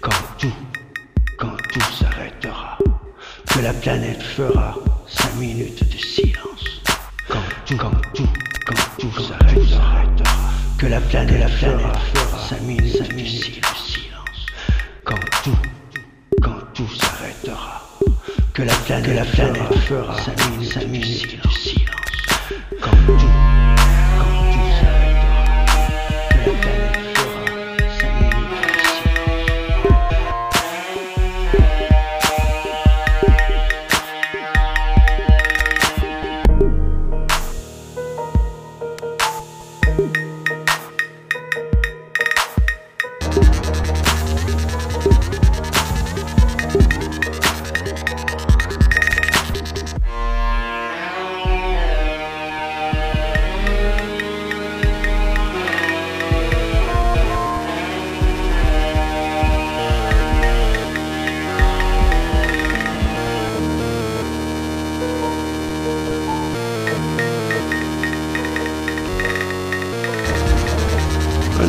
Quand tout, quand tout s'arrêtera, que la planète fera cinq minutes de silence. Quand tout, quand tout, quand tout, s'arrêtera, que la planète, que la planète fera cinq minutes, cinq minutes de silence. Quand tout, quand tout s'arrêtera, que la planète, la planète fera cinq minutes, cinq minutes de silence. Quand tout,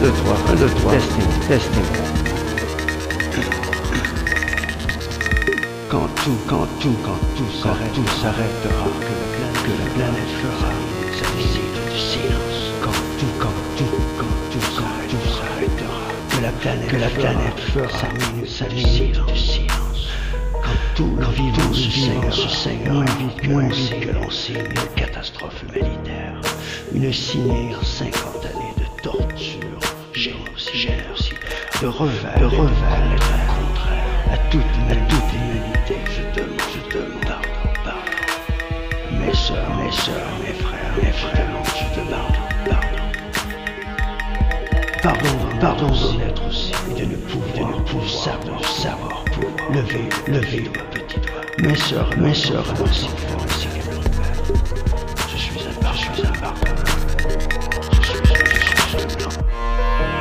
2, 3, Testing, testing. Quand tout, quand tout, quand tout s'arrête, tout s'arrêtera, que la planète, que la planète fera. Sa visite du silence. Quand tout, quand tout, quand tout s'arrête, tout s'arrêtera, que la planète, fera. sa minute, sa du silence. Quand tout, quand vivant se saignera, moins vite que l'on une catastrophe humanitaire, une signée en 50 années de torture, génocide, génocide, de revers, de revers, contraire à toute, à toute humanité. Je demande, je demande pardon, pardon. Mes sœurs, mes sœurs, mes frères, mes frères, je te pardon, pardon. Pardon, pardon d'en être aussi, et de ne pouvoir, de ne pouvoir savoir, savoir pouvoir lever, lever le petit doigt. Mes sœurs, mes que leur père. Je suis un, je suis un Thank you.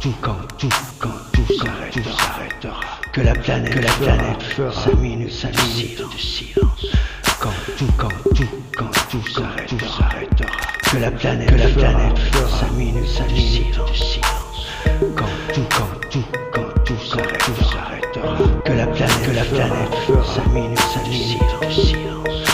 Tout, quand tout, quand tout s'arrête, tout s'arrêtera. Que la planète, que la planète fera sa minute, sa minute de silence. Quand tout, quand tout, quand tout s'arrête, tout s'arrêtera. Que la planète, que la planète fera sa minute, sa minute de silence. Quand tout, quand tout, quand tout s'arrête, tout s'arrêtera. Que la planète, que la planète fera sa minute, sa minute de silence.